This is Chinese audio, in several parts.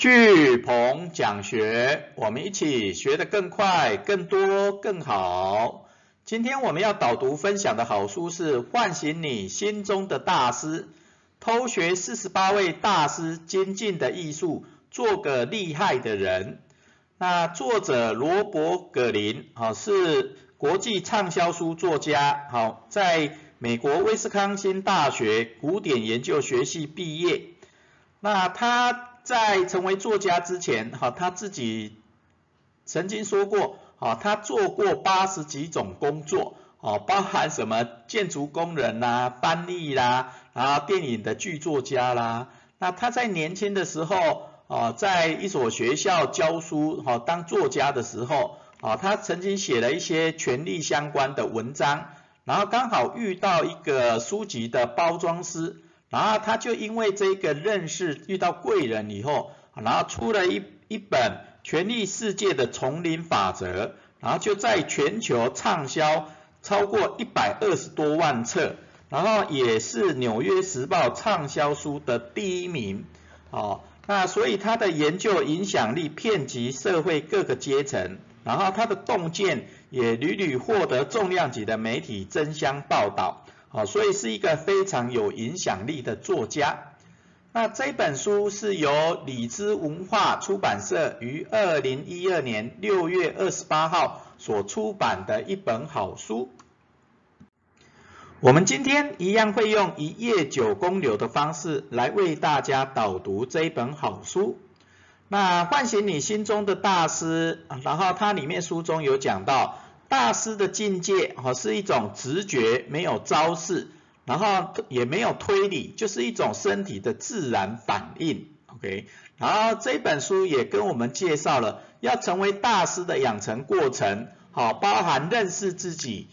巨鹏讲学，我们一起学得更快、更多、更好。今天我们要导读分享的好书是《唤醒你心中的大师》，偷学四十八位大师精进的艺术，做个厉害的人。那作者罗伯·葛林，啊，是国际畅销书作家，好，在美国威斯康星大学古典研究学系毕业。那他在成为作家之前，哈，他自己曾经说过，啊，他做过八十几种工作，哦，包含什么建筑工人啦、翻译啦，然后电影的剧作家啦。那他在年轻的时候，啊，在一所学校教书，哈，当作家的时候，啊，他曾经写了一些权力相关的文章，然后刚好遇到一个书籍的包装师，然后他就因为这个认识遇到贵人以后，然后出了一一本《权力世界的丛林法则》，然后就在全球畅销超过一百二十多万册，然后也是《纽约时报》畅销书的第一名，哦。那所以他的研究影响力遍及社会各个阶层，然后他的洞见也屡屡获得重量级的媒体争相报道，好，所以是一个非常有影响力的作家。那这本书是由李知文化出版社于二零一二年六月二十八号所出版的一本好书。我们今天一样会用一页九公流的方式来为大家导读这本好书。那唤醒你心中的大师，然后它里面书中有讲到，大师的境界哦是一种直觉，没有招式，然后也没有推理，就是一种身体的自然反应。OK，然后这本书也跟我们介绍了要成为大师的养成过程，好，包含认识自己。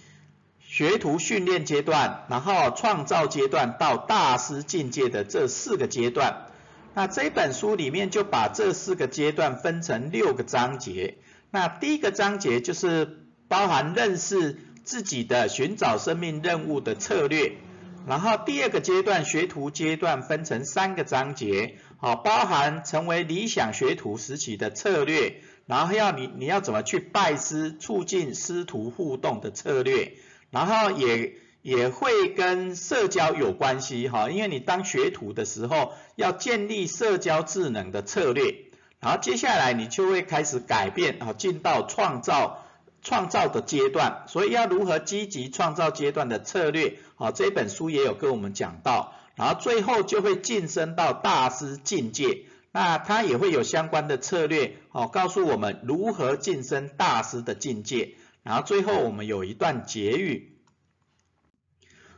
学徒训练阶段，然后创造阶段到大师境界的这四个阶段，那这本书里面就把这四个阶段分成六个章节。那第一个章节就是包含认识自己的寻找生命任务的策略，然后第二个阶段学徒阶段分成三个章节，好，包含成为理想学徒时期的策略，然后要你你要怎么去拜师，促进师徒互动的策略。然后也也会跟社交有关系哈，因为你当学徒的时候要建立社交智能的策略，然后接下来你就会开始改变啊，进到创造创造的阶段，所以要如何积极创造阶段的策略，好这本书也有跟我们讲到，然后最后就会晋升到大师境界，那它也会有相关的策略，好告诉我们如何晋升大师的境界。然后最后我们有一段结语。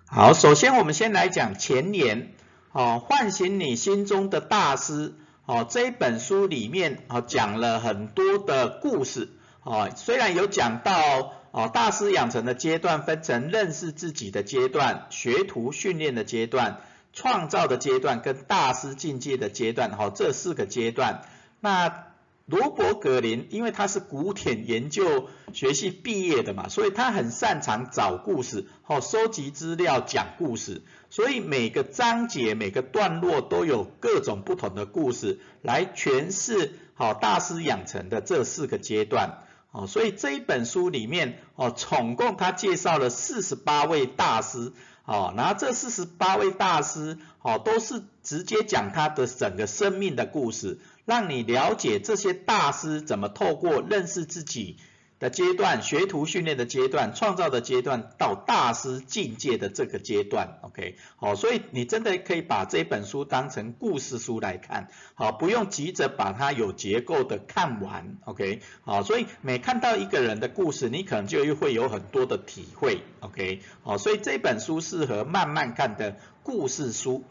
好，首先我们先来讲前言。哦，唤醒你心中的大师。哦，这一本书里面哦讲了很多的故事。哦，虽然有讲到哦大师养成的阶段分成认识自己的阶段、学徒训练的阶段、创造的阶段跟大师境界的阶段。好，这四个阶段。那罗伯·格林，因为他是古典研究学系毕业的嘛，所以他很擅长找故事，好收集资料讲故事，所以每个章节每个段落都有各种不同的故事来诠释好大师养成的这四个阶段，哦，所以这一本书里面哦，总共他介绍了四十八位大师，哦，然后这四十八位大师，哦，都是直接讲他的整个生命的故事。让你了解这些大师怎么透过认识自己的阶段、学徒训练的阶段、创造的阶段，到大师境界的这个阶段，OK，好，所以你真的可以把这本书当成故事书来看，好，不用急着把它有结构的看完，OK，好，所以每看到一个人的故事，你可能就又会有很多的体会，OK，好，所以这本书适合慢慢看的故事书。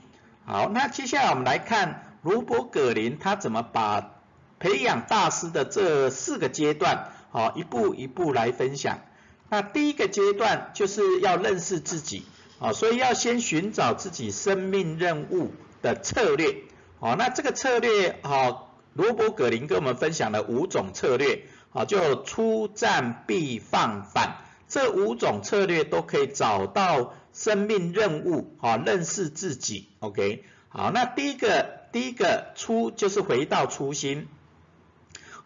好，那接下来我们来看。罗伯·葛林他怎么把培养大师的这四个阶段，好一步一步来分享。那第一个阶段就是要认识自己，啊，所以要先寻找自己生命任务的策略，好，那这个策略，好，罗伯·葛林跟我们分享了五种策略，好，就出战必放反，这五种策略都可以找到生命任务，好，认识自己，OK，好，那第一个。第一个初就是回到初心，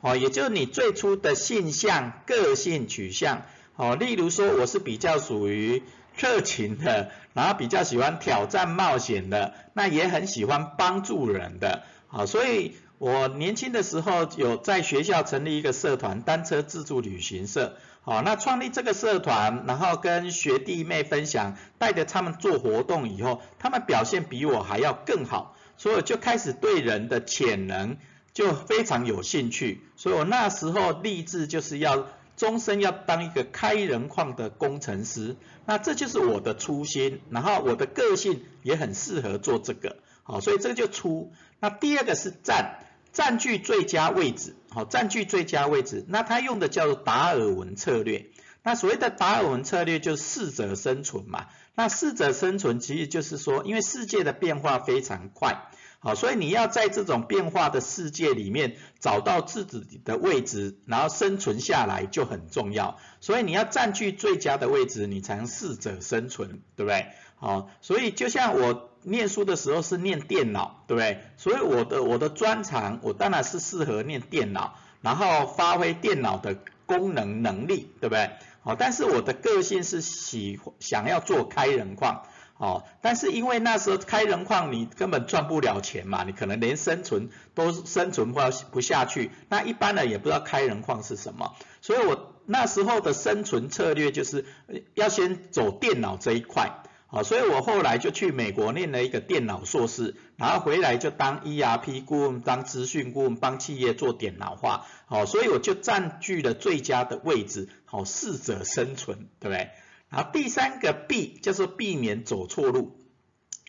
哦，也就是你最初的性向、个性取向，哦，例如说我是比较属于热情的，然后比较喜欢挑战冒险的，那也很喜欢帮助人的，好，所以。我年轻的时候有在学校成立一个社团，单车自助旅行社。好，那创立这个社团，然后跟学弟妹分享，带着他们做活动以后，他们表现比我还要更好，所以就开始对人的潜能就非常有兴趣。所以我那时候立志就是要终身要当一个开人矿的工程师。那这就是我的初心，然后我的个性也很适合做这个。好，所以这个就出。那第二个是占。占据最佳位置，好，占据最佳位置，那他用的叫做达尔文策略。那所谓的达尔文策略就是适者生存嘛。那适者生存其实就是说，因为世界的变化非常快，好，所以你要在这种变化的世界里面找到自己的位置，然后生存下来就很重要。所以你要占据最佳的位置，你才能适者生存，对不对？好，所以就像我。念书的时候是念电脑，对不对？所以我的我的专长，我当然是适合念电脑，然后发挥电脑的功能能力，对不对？哦，但是我的个性是喜想要做开人矿，哦，但是因为那时候开人矿你根本赚不了钱嘛，你可能连生存都生存不不下去，那一般人也不知道开人矿是什么，所以我那时候的生存策略就是要先走电脑这一块。好，所以我后来就去美国念了一个电脑硕士，然后回来就当 ERP 顾问，当资讯顾问，帮企业做电脑化。好，所以我就占据了最佳的位置，好，适者生存，对不对？然后第三个避就是避免走错路，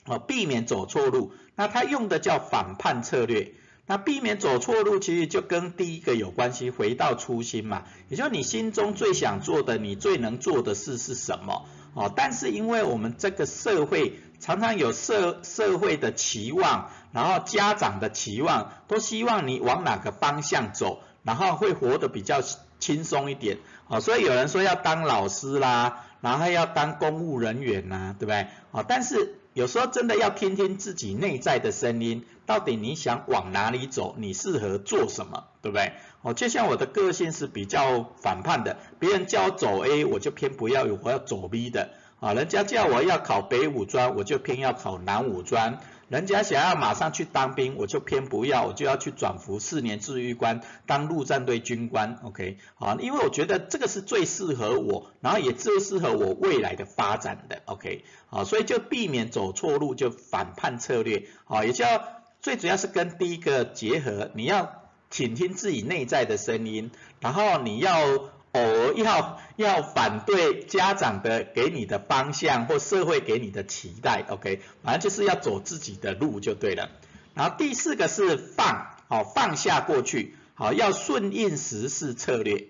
好，避免走错路。那他用的叫反叛策略。那避免走错路，其实就跟第一个有关系，回到初心嘛，也就是你心中最想做的，你最能做的事是什么？哦，但是因为我们这个社会常常有社社会的期望，然后家长的期望，都希望你往哪个方向走，然后会活得比较轻松一点。哦，所以有人说要当老师啦，然后要当公务人员呐，对不对？哦，但是有时候真的要听听自己内在的声音，到底你想往哪里走，你适合做什么，对不对？哦，就像我的个性是比较反叛的，别人叫我走 A，我就偏不要，我要走 B 的。啊，人家叫我要考北武专，我就偏要考南武专。人家想要马上去当兵，我就偏不要，我就要去转服四年治愈官，当陆战队军官。OK，好，因为我觉得这个是最适合我，然后也最适合我未来的发展的。OK，好，所以就避免走错路，就反叛策略。好，也叫最主要是跟第一个结合，你要。倾听自己内在的声音，然后你要偶尔要要反对家长的给你的方向或社会给你的期待，OK，反正就是要走自己的路就对了。然后第四个是放，好放下过去，好要顺应时势策略，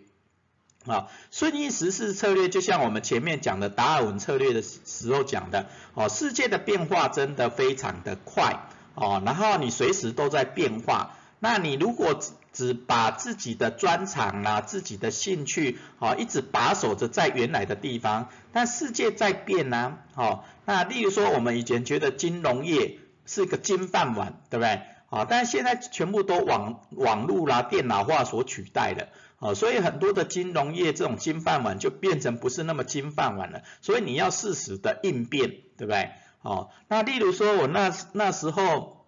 好顺应时势策略就像我们前面讲的达尔文策略的时候讲的，哦世界的变化真的非常的快，哦然后你随时都在变化。那你如果只只把自己的专长啊、自己的兴趣，好一直把守着在原来的地方，但世界在变呐，好，那例如说我们以前觉得金融业是一个金饭碗，对不对？好，但是现在全部都网网络啦、电脑化所取代了，好，所以很多的金融业这种金饭碗就变成不是那么金饭碗了，所以你要适时的应变，对不对？哦，那例如说我那那时候。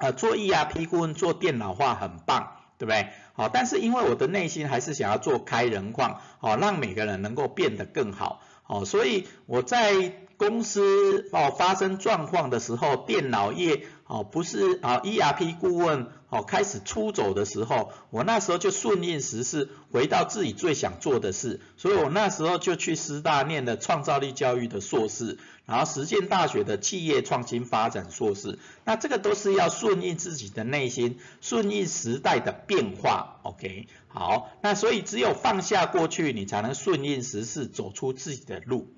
呃，做 ERP 顾问做电脑化很棒，对不对？好，但是因为我的内心还是想要做开人矿，好，让每个人能够变得更好，哦，所以我在公司哦发生状况的时候，电脑业哦不是啊 ERP 顾问。哦，开始出走的时候，我那时候就顺应时势，回到自己最想做的事，所以我那时候就去师大念的创造力教育的硕士，然后实践大学的企业创新发展硕士，那这个都是要顺应自己的内心，顺应时代的变化，OK，好，那所以只有放下过去，你才能顺应时势，走出自己的路。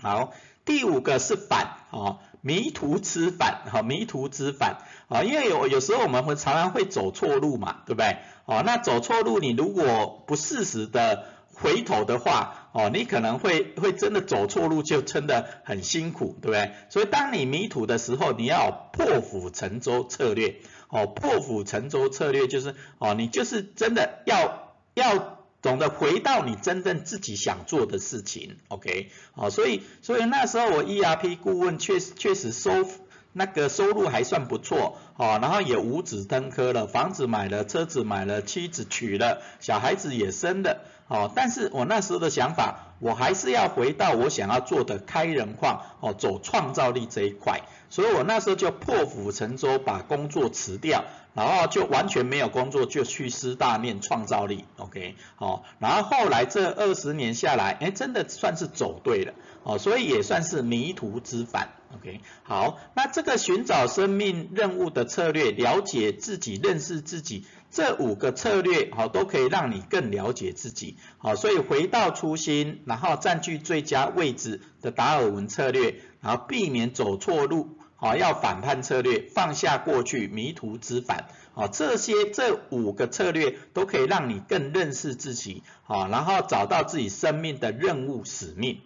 好，第五个是反，哦，迷途知返，哈，迷途知返。啊，因为有有时候我们会常常会走错路嘛，对不对？哦，那走错路，你如果不适时的回头的话，哦，你可能会会真的走错路，就真的很辛苦，对不对？所以当你迷途的时候，你要破釜沉舟策略，哦，破釜沉舟策略就是，哦，你就是真的要要总的回到你真正自己想做的事情，OK，好，所以所以那时候我 ERP 顾问确实确实收。那个收入还算不错，哦，然后也五子登科了，房子买了，车子买了，妻子娶了，小孩子也生了，哦，但是我那时候的想法，我还是要回到我想要做的开人矿，哦，走创造力这一块，所以我那时候就破釜沉舟，把工作辞掉，然后就完全没有工作，就去师大念创造力，OK，好，然后后来这二十年下来，哎，真的算是走对了。哦，所以也算是迷途知返，OK，好，那这个寻找生命任务的策略，了解自己、认识自己，这五个策略，好，都可以让你更了解自己，好，所以回到初心，然后占据最佳位置的达尔文策略，然后避免走错路，好，要反叛策略，放下过去，迷途知返，好，这些这五个策略都可以让你更认识自己，好，然后找到自己生命的任务使命。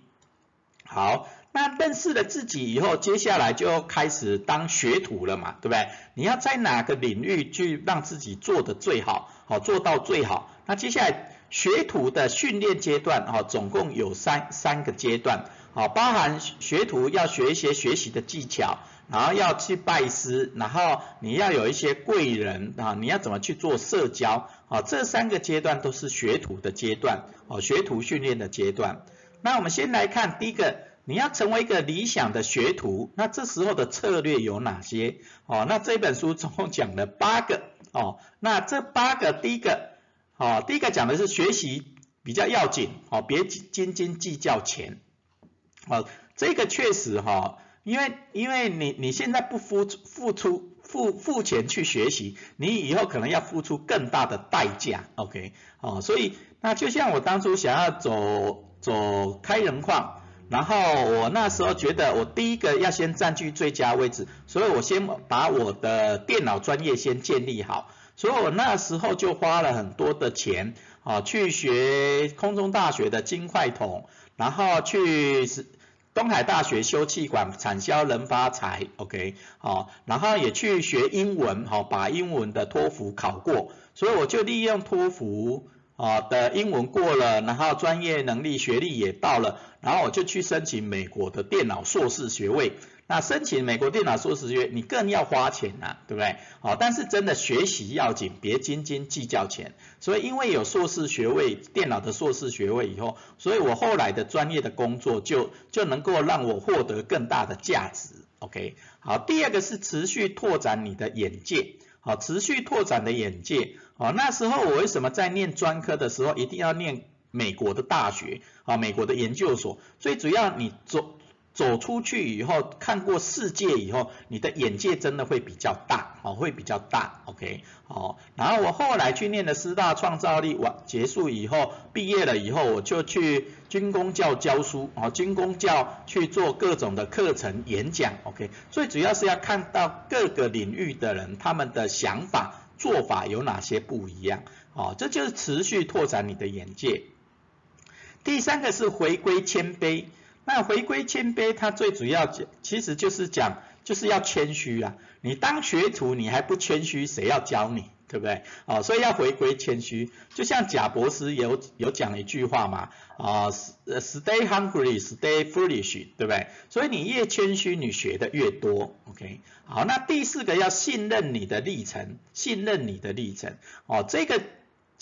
好，那认识了自己以后，接下来就开始当学徒了嘛，对不对？你要在哪个领域去让自己做的最好，好做到最好。那接下来学徒的训练阶段，哈，总共有三三个阶段，好，包含学徒要学一些学习的技巧，然后要去拜师，然后你要有一些贵人啊，你要怎么去做社交，啊，这三个阶段都是学徒的阶段，哦，学徒训练的阶段。那我们先来看第一个，你要成为一个理想的学徒，那这时候的策略有哪些？哦，那这本书总共讲了八个哦，那这八个第一个，哦，第一个讲的是学习比较要紧，哦，别斤斤计较钱，哦，这个确实哈，因为因为你你现在不付付出付付钱去学习，你以后可能要付出更大的代价，OK，哦，所以那就像我当初想要走。走开人矿，然后我那时候觉得我第一个要先占据最佳位置，所以我先把我的电脑专业先建立好，所以我那时候就花了很多的钱啊去学空中大学的金块桶，然后去东海大学修气管产销人发财，OK，好，然后也去学英文，好，把英文的托福考过，所以我就利用托福。啊的英文过了，然后专业能力学历也到了，然后我就去申请美国的电脑硕士学位。那申请美国电脑硕士学位，你更要花钱呐，对不对？好，但是真的学习要紧，别斤斤计较钱。所以因为有硕士学位，电脑的硕士学位以后，所以我后来的专业的工作就就能够让我获得更大的价值。OK，好，第二个是持续拓展你的眼界。好，持续拓展的眼界。好，那时候我为什么在念专科的时候一定要念美国的大学？啊，美国的研究所。最主要，你做走出去以后，看过世界以后，你的眼界真的会比较大，哦，会比较大。OK，好。然后我后来去念的师大创造力，完结束以后，毕业了以后，我就去军工教教书，啊，军工教去做各种的课程演讲。OK，最主要是要看到各个领域的人他们的想法。做法有哪些不一样？哦，这就是持续拓展你的眼界。第三个是回归谦卑。那回归谦卑，它最主要讲，其实就是讲，就是要谦虚啊。你当学徒，你还不谦虚，谁要教你？对不对？哦，所以要回归谦虚，就像贾博士有有讲一句话嘛，啊，stay hungry, stay foolish，对不对？所以你越谦虚，你学的越多。OK，好，那第四个要信任你的历程，信任你的历程。哦，这个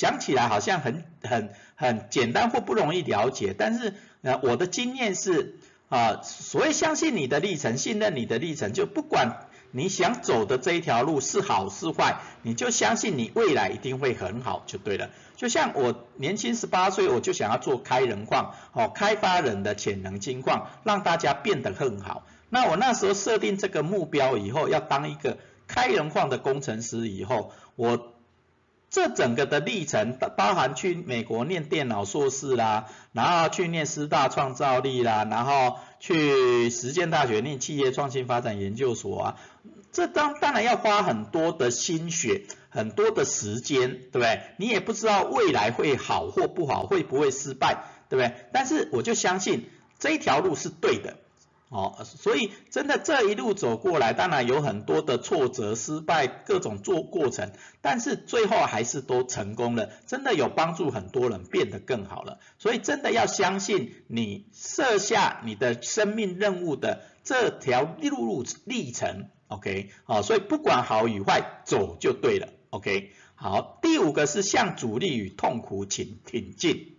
讲起来好像很很很简单或不容易了解，但是呃，我的经验是啊，所谓相信你的历程，信任你的历程，就不管。你想走的这一条路是好是坏，你就相信你未来一定会很好就对了。就像我年轻十八岁，我就想要做开人矿，哦，开发人的潜能金矿，让大家变得更好。那我那时候设定这个目标以后，要当一个开人矿的工程师以后，我这整个的历程，包包含去美国念电脑硕士啦，然后去念师大创造力啦，然后去实践大学念企业创新发展研究所啊。这当当然要花很多的心血，很多的时间，对不对？你也不知道未来会好或不好，会不会失败，对不对？但是我就相信这一条路是对的。哦，所以真的这一路走过来，当然有很多的挫折、失败，各种做过程，但是最后还是都成功了，真的有帮助很多人变得更好了。所以真的要相信你设下你的生命任务的这条路路历程，OK，好，所以不管好与坏，走就对了，OK。好，第五个是向阻力与痛苦请挺进，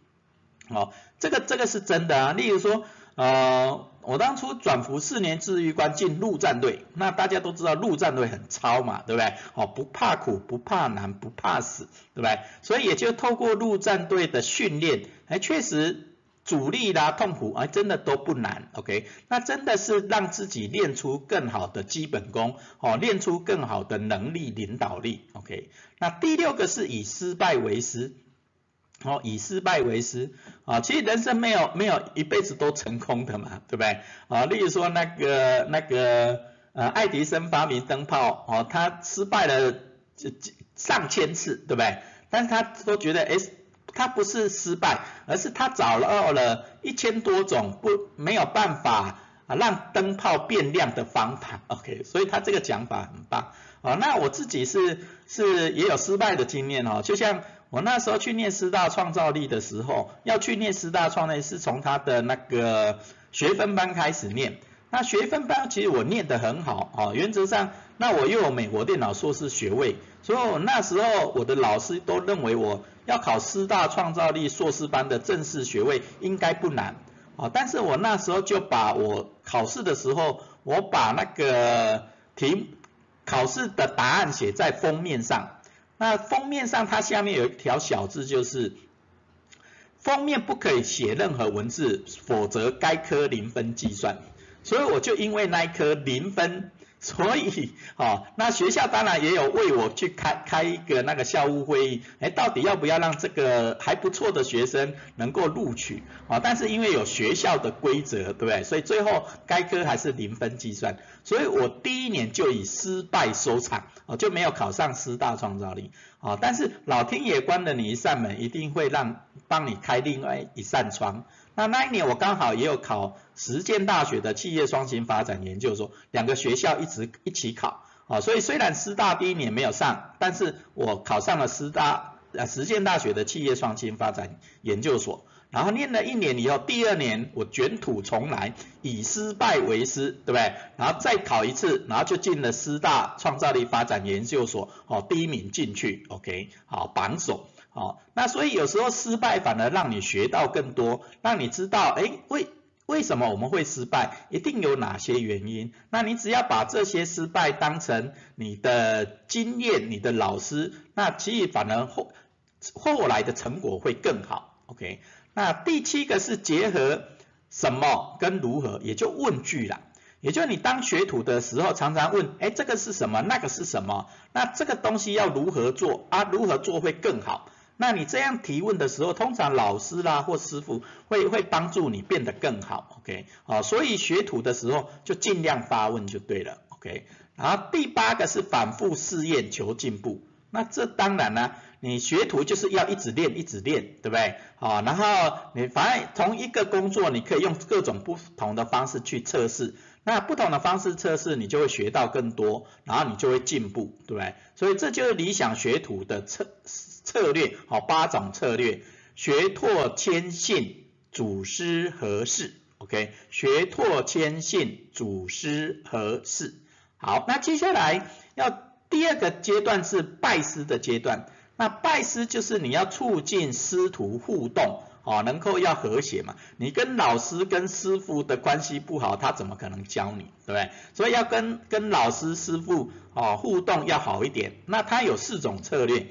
好，这个这个是真的啊，例如说。呃，我当初转服四年治愈官进陆战队，那大家都知道陆战队很超嘛，对不对？哦，不怕苦，不怕难，不怕死，对不对？所以也就透过陆战队的训练，哎，确实阻力啦、痛苦，哎，真的都不难，OK？那真的是让自己练出更好的基本功，哦，练出更好的能力、领导力，OK？那第六个是以失败为师。哦，以失败为师啊，其实人生没有没有一辈子都成功的嘛，对不对？啊，例如说那个那个呃，爱迪生发明灯泡，哦，他失败了上千次，对不对？但是他都觉得，哎，他不是失败，而是他找到了一千多种不没有办法啊让灯泡变亮的方法，OK，所以他这个讲法很棒。啊，那我自己是是也有失败的经验哦，就像。我那时候去念师大创造力的时候，要去念师大创造力是从他的那个学分班开始念。那学分班其实我念得很好啊，原则上，那我又有美国电脑硕士学位，所以我那时候我的老师都认为我要考师大创造力硕士班的正式学位应该不难啊。但是我那时候就把我考试的时候，我把那个题考试的答案写在封面上。那封面上它下面有一条小字，就是封面不可以写任何文字，否则该科零分计算。所以我就因为那一科零分。所以，哦，那学校当然也有为我去开开一个那个校务会议，哎，到底要不要让这个还不错的学生能够录取？啊，但是因为有学校的规则，对不对？所以最后该科还是零分计算。所以我第一年就以失败收场，啊，就没有考上师大创造力。啊，但是老天爷关了你一扇门，一定会让帮你开另外一扇窗。那那一年我刚好也有考实践大学的企业双型发展研究所，两个学校一直一起考，啊，所以虽然师大第一年没有上，但是我考上了师大呃实践大学的企业双型发展研究所，然后念了一年以后，第二年我卷土重来，以失败为师，对不对？然后再考一次，然后就进了师大创造力发展研究所，哦，第一名进去，OK，好，榜首。好，那所以有时候失败反而让你学到更多，让你知道，哎，为为什么我们会失败，一定有哪些原因。那你只要把这些失败当成你的经验，你的老师，那其实反而后后来的成果会更好。OK，那第七个是结合什么跟如何，也就问句啦。也就你当学徒的时候，常常问，哎，这个是什么？那个是什么？那这个东西要如何做啊？如何做会更好？那你这样提问的时候，通常老师啦或师傅会会帮助你变得更好，OK？好，所以学徒的时候就尽量发问就对了，OK？然后第八个是反复试验求进步，那这当然呢，你学徒就是要一直练一直练，对不对？好，然后你反正同一个工作，你可以用各种不同的方式去测试，那不同的方式测试，你就会学到更多，然后你就会进步，对不对？所以这就是理想学徒的测试。策略好，八种策略，学拓谦信，祖师合适，OK，学拓谦信，祖师合适。好，那接下来要第二个阶段是拜师的阶段。那拜师就是你要促进师徒互动，哦，能够要和谐嘛。你跟老师跟师傅的关系不好，他怎么可能教你，对不对？所以要跟跟老师师傅哦互动要好一点。那他有四种策略。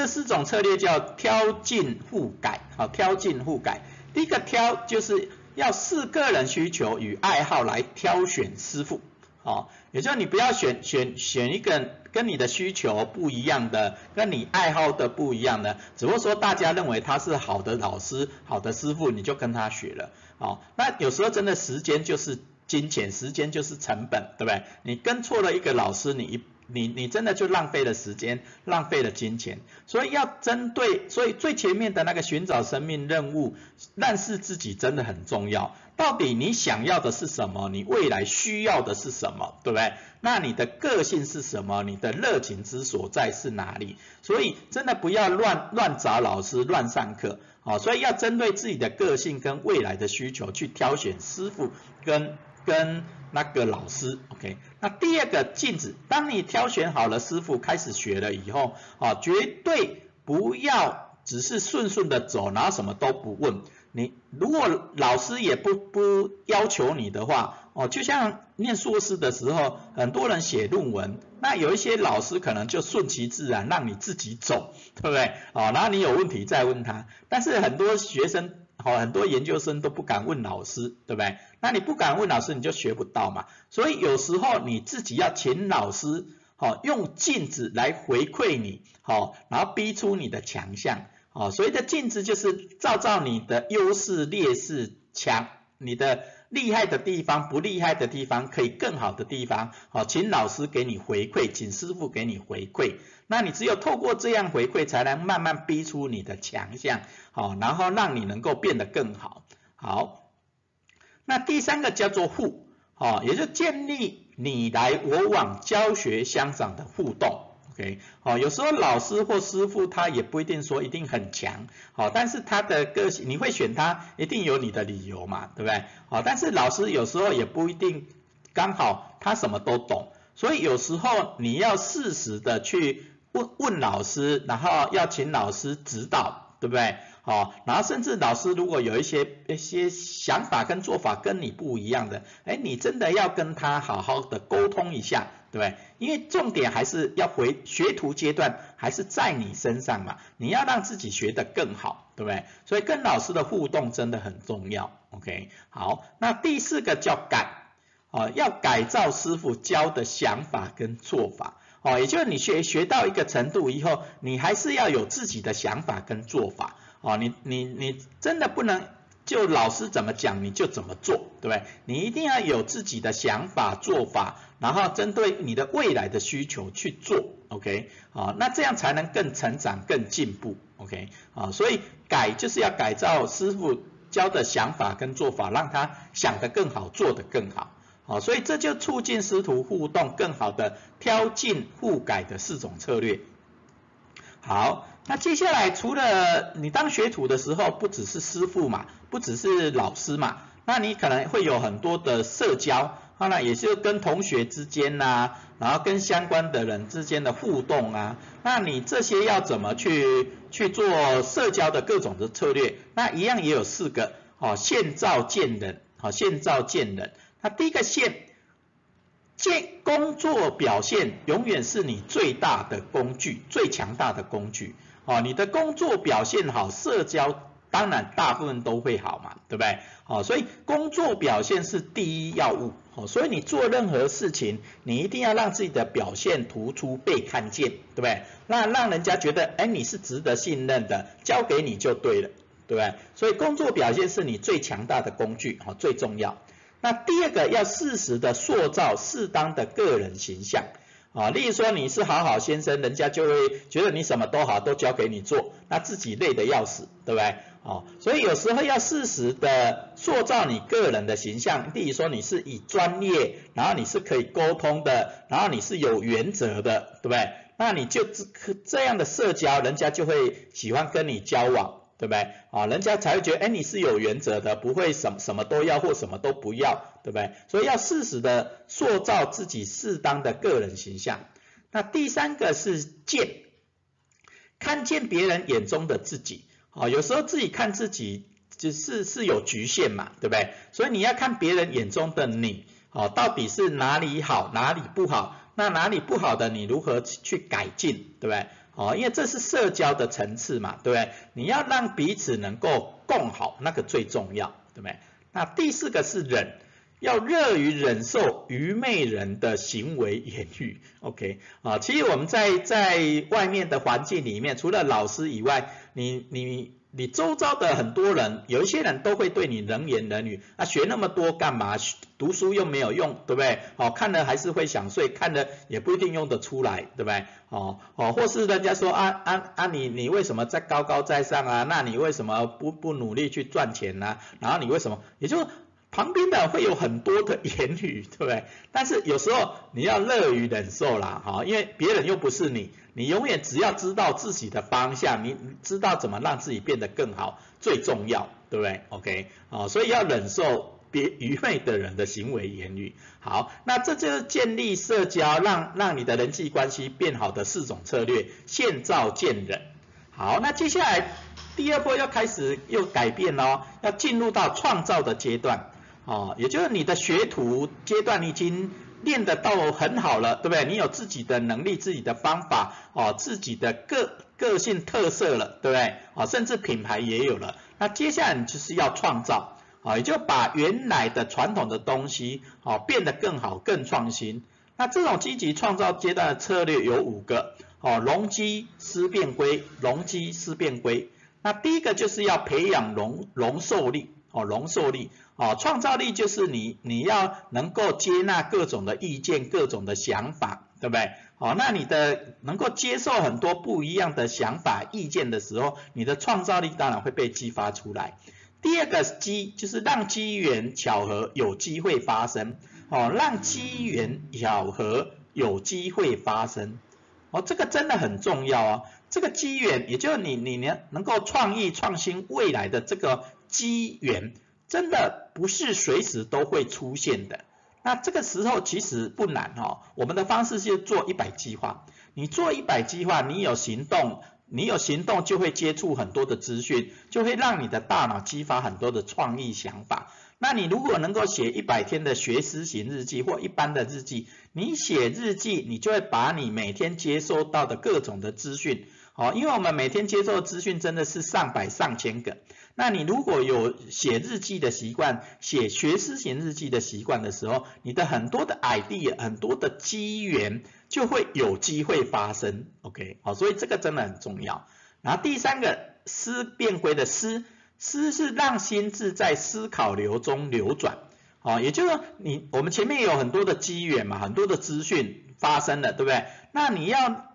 这四种策略叫挑进互改，好，挑进互改。第一个挑就是要视个人需求与爱好来挑选师傅，好，也就是你不要选选选一个跟你的需求不一样的，跟你爱好的不一样的，只不过说大家认为他是好的老师、好的师傅，你就跟他学了，好，那有时候真的时间就是金钱，时间就是成本，对不对？你跟错了一个老师，你一你你真的就浪费了时间，浪费了金钱。所以要针对，所以最前面的那个寻找生命任务，认识自己真的很重要。到底你想要的是什么？你未来需要的是什么？对不对？那你的个性是什么？你的热情之所在是哪里？所以真的不要乱乱找老师，乱上课。好，所以要针对自己的个性跟未来的需求去挑选师傅跟跟那个老师。OK，那第二个镜子，当你挑选好了师傅，开始学了以后，啊，绝对不要只是顺顺的走，然后什么都不问。你如果老师也不不要求你的话，哦，就像念硕士的时候，很多人写论文，那有一些老师可能就顺其自然，让你自己走，对不对？哦，然后你有问题再问他，但是很多学生，好，很多研究生都不敢问老师，对不对？那你不敢问老师，你就学不到嘛。所以有时候你自己要请老师，好，用镜子来回馈你，好，然后逼出你的强项。好，所以的镜子就是照照你的优势、劣势、强，你的厉害的地方、不厉害的地方，可以更好的地方，好，请老师给你回馈，请师傅给你回馈。那你只有透过这样回馈，才能慢慢逼出你的强项，好，然后让你能够变得更好。好，那第三个叫做互，好，也就建立你来我往、教学相长的互动。OK，好，有时候老师或师傅他也不一定说一定很强，好，但是他的个性你会选他，一定有你的理由嘛，对不对？好，但是老师有时候也不一定刚好他什么都懂，所以有时候你要适时的去问问老师，然后要请老师指导，对不对？好，然后甚至老师如果有一些一些想法跟做法跟你不一样的，哎，你真的要跟他好好的沟通一下。对，因为重点还是要回学徒阶段，还是在你身上嘛。你要让自己学得更好，对不对？所以跟老师的互动真的很重要。OK，好，那第四个叫改，哦，要改造师傅教的想法跟做法，哦，也就是你学学到一个程度以后，你还是要有自己的想法跟做法，哦，你你你真的不能。就老师怎么讲你就怎么做，对不对？你一定要有自己的想法做法，然后针对你的未来的需求去做，OK？啊，那这样才能更成长、更进步，OK？啊，所以改就是要改造师傅教的想法跟做法，让他想得更好，做得更好，好，所以这就促进师徒互动，更好的挑进互改的四种策略。好，那接下来除了你当学徒的时候，不只是师傅嘛，不只是老师嘛，那你可能会有很多的社交，那也是跟同学之间呐，然后跟相关的人之间的互动啊，那你这些要怎么去去做社交的各种的策略？那一样也有四个，哦，现照见人，好，现照见人，那第一个现。见工作表现永远是你最大的工具，最强大的工具。哦，你的工作表现好，社交当然大部分都会好嘛，对不对？好，所以工作表现是第一要务。哦，所以你做任何事情，你一定要让自己的表现突出，被看见，对不对？那让人家觉得，哎，你是值得信任的，交给你就对了，对不对？所以工作表现是你最强大的工具，哦，最重要。那第二个要适时的塑造适当的个人形象啊，例如说你是好好先生，人家就会觉得你什么都好，都交给你做，那自己累得要死，对不对？哦，所以有时候要适时的塑造你个人的形象，例如说你是以专业，然后你是可以沟通的，然后你是有原则的，对不对？那你就这这样的社交，人家就会喜欢跟你交往。对不对？啊，人家才会觉得，哎，你是有原则的，不会什什么都要或什么都不要，对不对？所以要适时的塑造自己适当的个人形象。那第三个是见，看见别人眼中的自己。啊，有时候自己看自己只是是有局限嘛，对不对？所以你要看别人眼中的你，哦，到底是哪里好，哪里不好？那哪里不好的，你如何去改进，对不对？哦，因为这是社交的层次嘛，对不对？你要让彼此能够共好，那个最重要，对不对？那第四个是忍，要乐于忍受愚昧人的行为言语，OK？啊，其实我们在在外面的环境里面，除了老师以外，你你你周遭的很多人，有一些人都会对你冷言冷语，啊，学那么多干嘛？读书又没有用，对不对？哦，看了还是会想睡，看了也不一定用得出来，对不对？哦哦，或是人家说啊啊啊，你你为什么在高高在上啊？那你为什么不不努力去赚钱呢？然后你为什么？也就旁边的会有很多的言语，对不对？但是有时候你要乐于忍受啦，哈，因为别人又不是你，你永远只要知道自己的方向，你知道怎么让自己变得更好，最重要，对不对？OK，哦，所以要忍受别愚昧的人的行为言语。好，那这就是建立社交，让让你的人际关系变好的四种策略，现造见忍。好，那接下来第二波要开始又改变喽，要进入到创造的阶段。哦，也就是你的学徒阶段，已经练得到很好了，对不对？你有自己的能力、自己的方法，哦，自己的个个性特色了，对不对？啊，甚至品牌也有了。那接下来你就是要创造，啊，也就把原来的传统的东西，哦，变得更好、更创新。那这种积极创造阶段的策略有五个，哦，容积思变规，容积思变规。那第一个就是要培养容容受力，哦，容受力。哦，创造力就是你你要能够接纳各种的意见、各种的想法，对不对？哦，那你的能够接受很多不一样的想法、意见的时候，你的创造力当然会被激发出来。第二个机就是让机缘巧合有机会发生，哦，让机缘巧合有机会发生，哦，这个真的很重要啊。这个机缘，也就是你你能能够创意创新未来的这个机缘。真的不是随时都会出现的，那这个时候其实不难哈，我们的方式是做一百计划，你做一百计划，你有行动，你有行动就会接触很多的资讯，就会让你的大脑激发很多的创意想法。那你如果能够写一百天的学思型日记或一般的日记，你写日记，你就会把你每天接收到的各种的资讯，好，因为我们每天接受的资讯真的是上百上千个。那你如果有写日记的习惯，写学思型日记的习惯的时候，你的很多的 idea，很多的机缘就会有机会发生，OK，好，所以这个真的很重要。然后第三个思变归的思，思是让心智在思考流中流转，好，也就是说你我们前面有很多的机缘嘛，很多的资讯发生了，对不对？那你要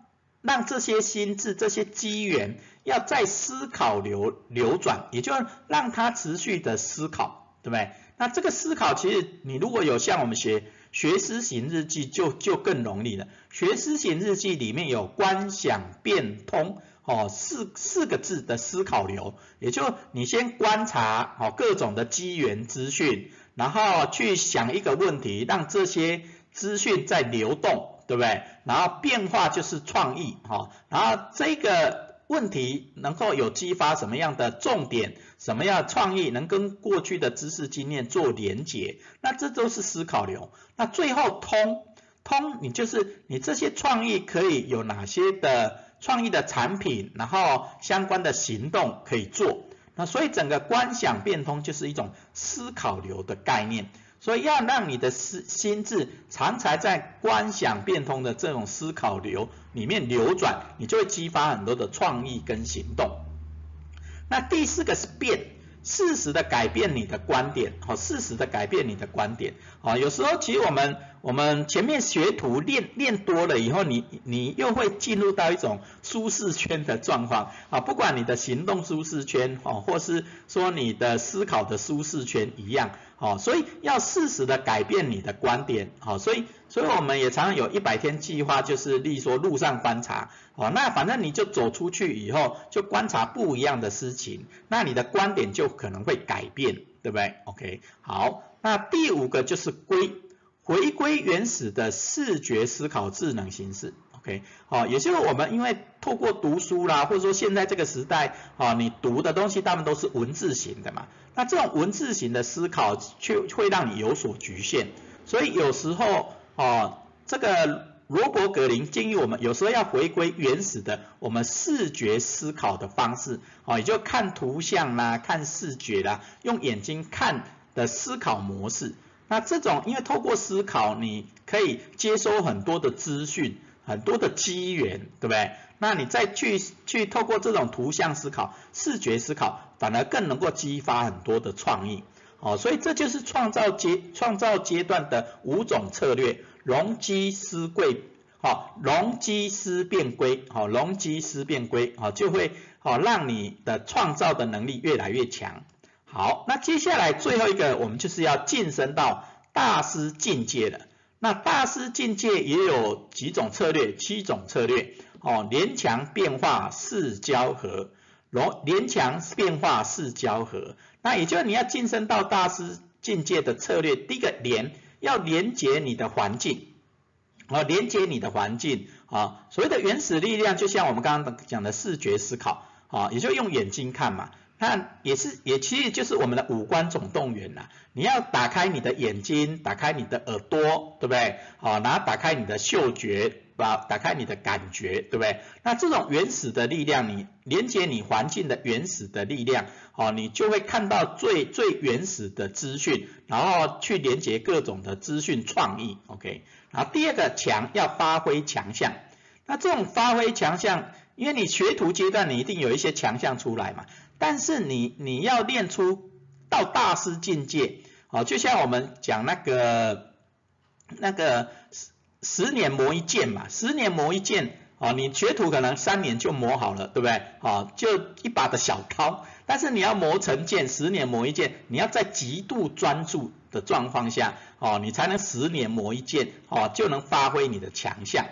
让这些心智、这些机缘。要在思考流流转，也就是让它持续的思考，对不对？那这个思考其实你如果有像我们学学思行日记，就就更容易了。学思行日记里面有观想变通哦，四四个字的思考流，也就你先观察哦各种的机缘资讯，然后去想一个问题，让这些资讯在流动，对不对？然后变化就是创意哈，然后这个。问题能够有激发什么样的重点，什么样创意能跟过去的知识经验做连结，那这都是思考流。那最后通通，你就是你这些创意可以有哪些的创意的产品，然后相关的行动可以做。那所以整个观想变通就是一种思考流的概念。所以要让你的思心智常才在观想变通的这种思考流里面流转，你就会激发很多的创意跟行动。那第四个是变，适时的改变你的观点，好，适时的改变你的观点，好，有时候其实我们我们前面学徒练练多了以后，你你又会进入到一种舒适圈的状况，啊，不管你的行动舒适圈，哦，或是说你的思考的舒适圈一样。好，所以要适时的改变你的观点，好，所以所以我们也常常有一百天计划，就是例如说路上观察，好，那反正你就走出去以后，就观察不一样的事情，那你的观点就可能会改变，对不对？OK，好，那第五个就是归，回归原始的视觉思考智能形式。OK，好，也就是我们因为透过读书啦，或者说现在这个时代，啊，你读的东西大部分都是文字型的嘛，那这种文字型的思考却会让你有所局限，所以有时候，哦，这个罗伯格林建议我们有时候要回归原始的我们视觉思考的方式，哦，也就看图像啦，看视觉啦，用眼睛看的思考模式，那这种因为透过思考，你可以接收很多的资讯。很多的机缘，对不对？那你再去去透过这种图像思考、视觉思考，反而更能够激发很多的创意。哦，所以这就是创造阶创造阶段的五种策略：容积思贵，好，容积思变归，好，容积思变归，好，就会好让你的创造的能力越来越强。好，那接下来最后一个，我们就是要晋升到大师境界了。那大师境界也有几种策略，七种策略。哦，连强变化四交合，连连强变化四交合。那也就是你要晋升到大师境界的策略，第一个连要连接你的环境，哦，连接你的环境啊。所谓的原始力量，就像我们刚刚讲的视觉思考，啊，也就用眼睛看嘛。那也是，也其实就是我们的五官总动员呐。你要打开你的眼睛，打开你的耳朵，对不对？好，然后打开你的嗅觉，把打开你的感觉，对不对？那这种原始的力量，你连接你环境的原始的力量，好，你就会看到最最原始的资讯，然后去连接各种的资讯创意，OK。然后第二个强要发挥强项，那这种发挥强项，因为你学徒阶段，你一定有一些强项出来嘛。但是你你要练出到大师境界，哦，就像我们讲那个那个十十年磨一剑嘛，十年磨一剑，哦，你学徒可能三年就磨好了，对不对？哦，就一把的小刀，但是你要磨成剑，十年磨一剑，你要在极度专注的状况下，哦，你才能十年磨一剑，哦，就能发挥你的强项。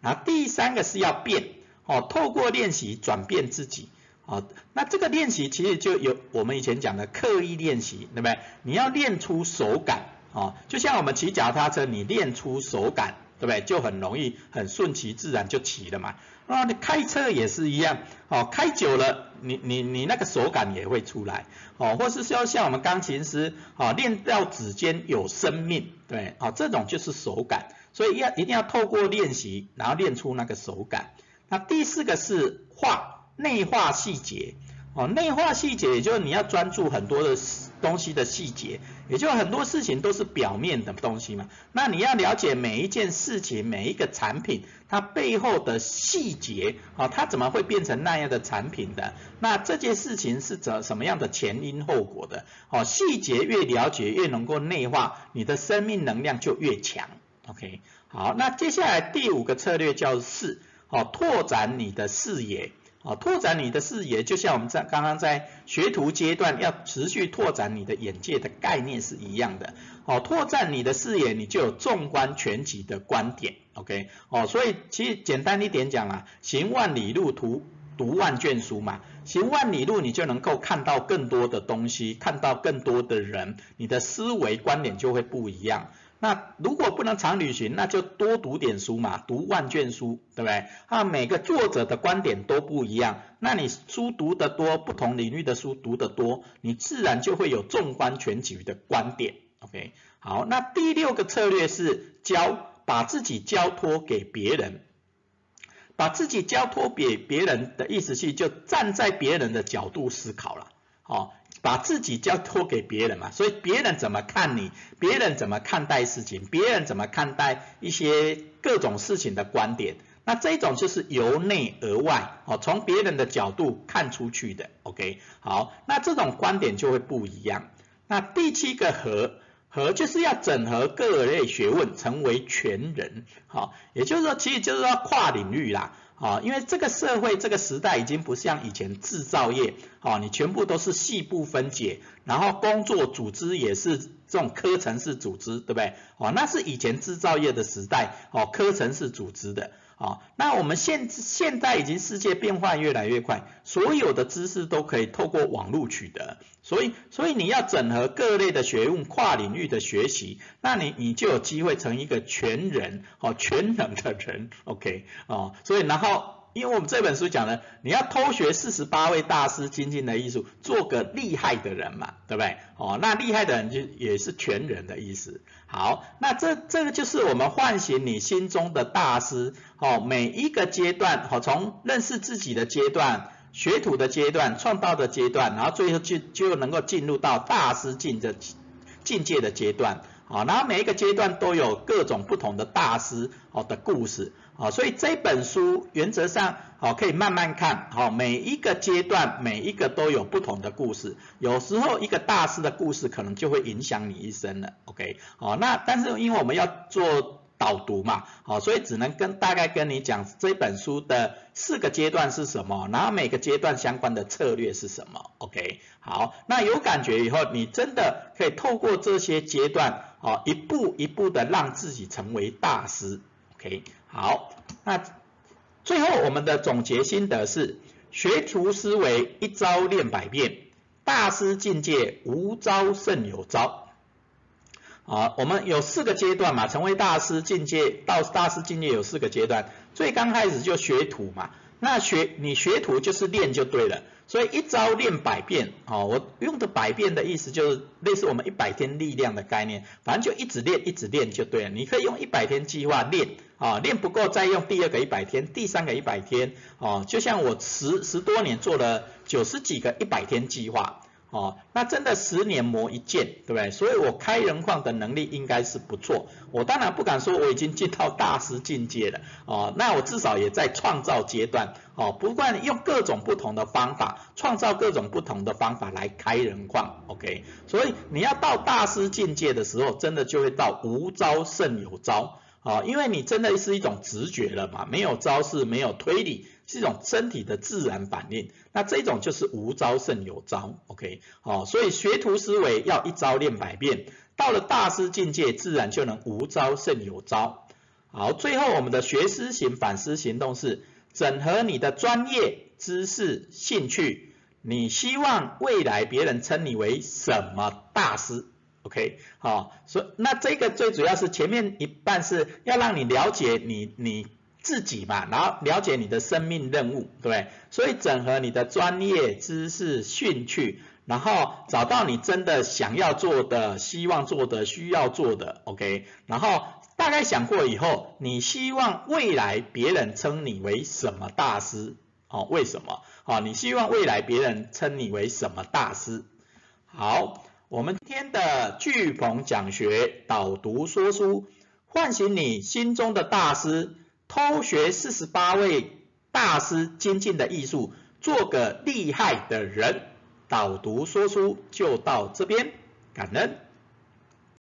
然后第三个是要变，哦，透过练习转变自己。好，那这个练习其实就有我们以前讲的刻意练习，对不对？你要练出手感，哦，就像我们骑脚踏车，你练出手感，对不对？就很容易，很顺其自然就骑了嘛。啊，你开车也是一样，哦，开久了，你你你那个手感也会出来，哦，或是说像我们钢琴师，哦，练到指尖有生命，对，哦，这种就是手感，所以要一定要透过练习，然后练出那个手感。那第四个是画。内化细节，哦，内化细节，也就是你要专注很多的东西的细节，也就很多事情都是表面的东西嘛。那你要了解每一件事情、每一个产品，它背后的细节，哦，它怎么会变成那样的产品的？那这件事情是怎什么样的前因后果的？哦，细节越了解，越能够内化，你的生命能量就越强。OK，好，那接下来第五个策略叫四，哦，拓展你的视野。啊，拓展你的视野，就像我们在刚刚在学徒阶段要持续拓展你的眼界的概念是一样的。哦，拓展你的视野，你就有纵观全局的观点。OK，哦，所以其实简单一点讲啊，行万里路，途读万卷书嘛。行万里路，你就能够看到更多的东西，看到更多的人，你的思维观点就会不一样。那如果不能常旅行，那就多读点书嘛，读万卷书，对不对？啊，每个作者的观点都不一样，那你书读得多，不同领域的书读得多，你自然就会有纵观全局的观点。OK，好，那第六个策略是交，把自己交托给别人，把自己交托给别人的意思是就站在别人的角度思考了，好。把自己交托给别人嘛，所以别人怎么看你，别人怎么看待事情，别人怎么看待一些各种事情的观点，那这种就是由内而外哦，从别人的角度看出去的，OK，好，那这种观点就会不一样。那第七个和和就是要整合各类学问，成为全人，好，也就是说，其实就是说跨领域啦。啊，因为这个社会这个时代已经不像以前制造业，啊，你全部都是细部分解，然后工作组织也是这种科层式组织，对不对？哦，那是以前制造业的时代，哦，科层式组织的。啊，那我们现现在已经世界变化越来越快，所有的知识都可以透过网络取得，所以所以你要整合各类的学问，跨领域的学习，那你你就有机会成一个全人，哦，全能的人，OK，哦，所以然后。因为我们这本书讲的，你要偷学四十八位大师精进的艺术，做个厉害的人嘛，对不对？哦，那厉害的人就也是全人的意思。好，那这这个就是我们唤醒你心中的大师。哦，每一个阶段，哦，从认识自己的阶段、学徒的阶段、创造的阶段，然后最后就就能够进入到大师境的境界的阶段。好，然后每一个阶段都有各种不同的大师哦的故事，好，所以这本书原则上好可以慢慢看，好，每一个阶段每一个都有不同的故事，有时候一个大师的故事可能就会影响你一生了，OK，好，那但是因为我们要做。导读嘛，好，所以只能跟大概跟你讲这本书的四个阶段是什么，然后每个阶段相关的策略是什么，OK，好，那有感觉以后，你真的可以透过这些阶段，哦，一步一步的让自己成为大师，OK，好，那最后我们的总结心得是，学徒思维一招练百变，大师境界无招胜有招。啊，我们有四个阶段嘛，成为大师境界到大师境界有四个阶段，最刚开始就学徒嘛，那学你学徒就是练就对了，所以一招练百变，哦，我用的百变的意思就是类似我们一百天力量的概念，反正就一直练一直练就对了，你可以用一百天计划练，啊，练不够再用第二个一百天，第三个一百天，哦，就像我十十多年做了九十几个一百天计划。哦，那真的十年磨一剑，对不对？所以我开人矿的能力应该是不错。我当然不敢说我已经进到大师境界了，哦，那我至少也在创造阶段，哦，不管用各种不同的方法，创造各种不同的方法来开人矿，OK。所以你要到大师境界的时候，真的就会到无招胜有招，哦，因为你真的是一种直觉了嘛，没有招式，没有推理。是一种身体的自然反应，那这种就是无招胜有招，OK，好，所以学徒思维要一招练百变，到了大师境界，自然就能无招胜有招。好，最后我们的学思行反思行动是整合你的专业知识、兴趣，你希望未来别人称你为什么大师？OK，好，所以那这个最主要是前面一半是要让你了解你你。自己嘛，然后了解你的生命任务，对不对？所以整合你的专业知识、兴趣，然后找到你真的想要做的、希望做的、需要做的，OK。然后大概想过以后，你希望未来别人称你为什么大师？哦，为什么？哦，你希望未来别人称你为什么大师？好，我们今天的巨鹏讲学导读说书，唤醒你心中的大师。偷学四十八位大师精进的艺术，做个厉害的人。导读说书就到这边，感恩。